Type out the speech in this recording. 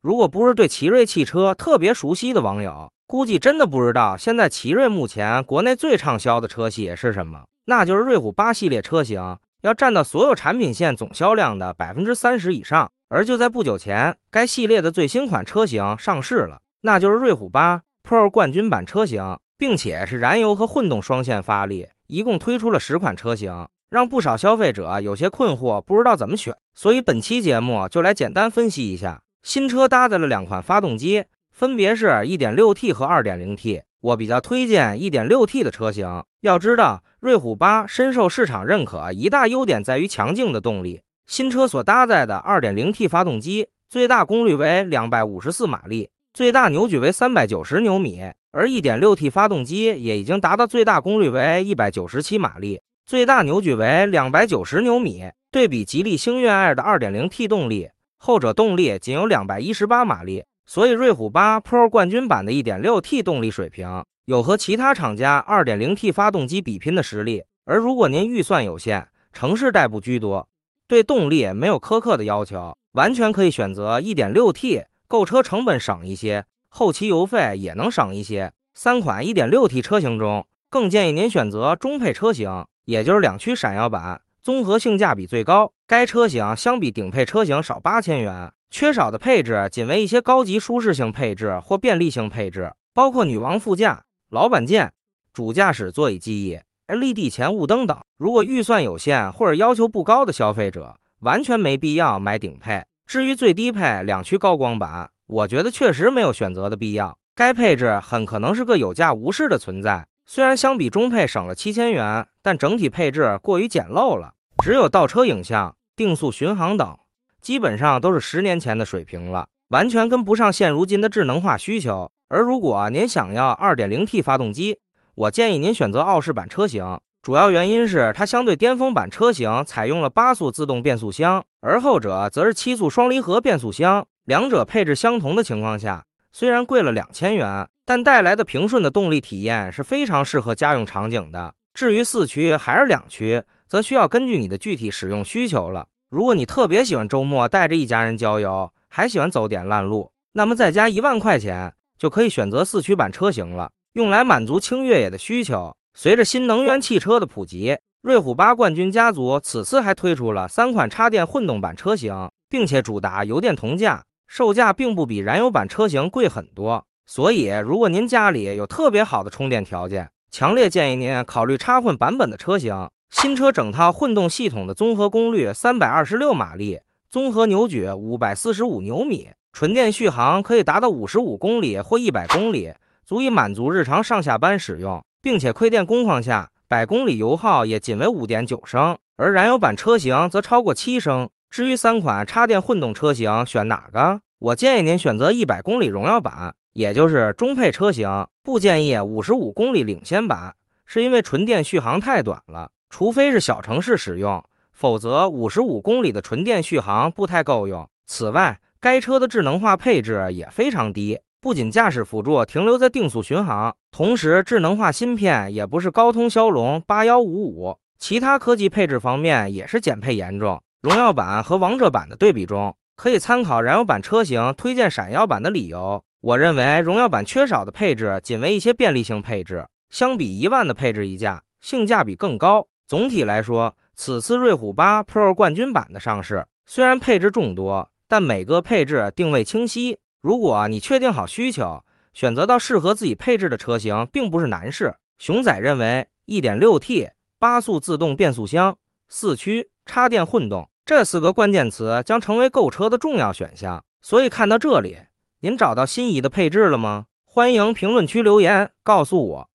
如果不是对奇瑞汽车特别熟悉的网友，估计真的不知道现在奇瑞目前国内最畅销的车系是什么，那就是瑞虎八系列车型，要占到所有产品线总销量的百分之三十以上。而就在不久前，该系列的最新款车型上市了，那就是瑞虎八 Pro 冠军版车型，并且是燃油和混动双线发力，一共推出了十款车型。让不少消费者有些困惑，不知道怎么选，所以本期节目就来简单分析一下。新车搭载了两款发动机，分别是 1.6T 和 2.0T。我比较推荐 1.6T 的车型。要知道，瑞虎8深受市场认可，一大优点在于强劲的动力。新车所搭载的 2.0T 发动机最大功率为254马力，最大扭矩为390牛米，而 1.6T 发动机也已经达到最大功率为197马力。最大扭矩为两百九十牛米，对比吉利星越 Air 的 2.0T 动力，后者动力仅有两百一十八马力，所以瑞虎8 Pro 冠军版的 1.6T 动力水平有和其他厂家 2.0T 发动机比拼的实力。而如果您预算有限，城市代步居多，对动力没有苛刻的要求，完全可以选择 1.6T，购车成本省一些，后期油费也能省一些。三款 1.6T 车型中，更建议您选择中配车型。也就是两驱闪耀版，综合性价比最高。该车型相比顶配车型少八千元，缺少的配置仅为一些高级舒适性配置或便利性配置，包括女王副驾、老板键、主驾驶座椅记忆、LED 前雾灯等。如果预算有限或者要求不高的消费者，完全没必要买顶配。至于最低配两驱高光版，我觉得确实没有选择的必要。该配置很可能是个有价无市的存在。虽然相比中配省了七千元，但整体配置过于简陋了，只有倒车影像、定速巡航等，基本上都是十年前的水平了，完全跟不上现如今的智能化需求。而如果您想要 2.0T 发动机，我建议您选择傲视版车型，主要原因是它相对巅峰版车型采用了八速自动变速箱，而后者则是七速双离合变速箱，两者配置相同的情况下，虽然贵了两千元。但带来的平顺的动力体验是非常适合家用场景的。至于四驱还是两驱，则需要根据你的具体使用需求了。如果你特别喜欢周末带着一家人郊游，还喜欢走点烂路，那么再加一万块钱就可以选择四驱版车型了，用来满足轻越野的需求。随着新能源汽车的普及，瑞虎八冠军家族此次还推出了三款插电混动版车型，并且主打油电同价，售价并不比燃油版车型贵很多。所以，如果您家里有特别好的充电条件，强烈建议您考虑插混版本的车型。新车整套混动系统的综合功率三百二十六马力，综合扭矩五百四十五牛米，纯电续航可以达到五十五公里或一百公里，足以满足日常上下班使用，并且亏电工况下，百公里油耗也仅为五点九升，而燃油版车型则超过七升。至于三款插电混动车型选哪个，我建议您选择一百公里荣耀版。也就是中配车型不建议五十五公里领先版，是因为纯电续航太短了，除非是小城市使用，否则五十五公里的纯电续航不太够用。此外，该车的智能化配置也非常低，不仅驾驶辅助停留在定速巡航，同时智能化芯片也不是高通骁龙八幺五五，其他科技配置方面也是减配严重。荣耀版和王者版的对比中，可以参考燃油版车型推荐闪耀版的理由。我认为荣耀版缺少的配置仅为一些便利性配置，相比一万的配置溢价，性价比更高。总体来说，此次瑞虎8 Pro 冠军版的上市，虽然配置众多，但每个配置定位清晰。如果你确定好需求，选择到适合自己配置的车型，并不是难事。熊仔认为，1.6T 八速自动变速箱、四驱、插电混动这四个关键词将成为购车的重要选项。所以看到这里。您找到心仪的配置了吗？欢迎评论区留言告诉我。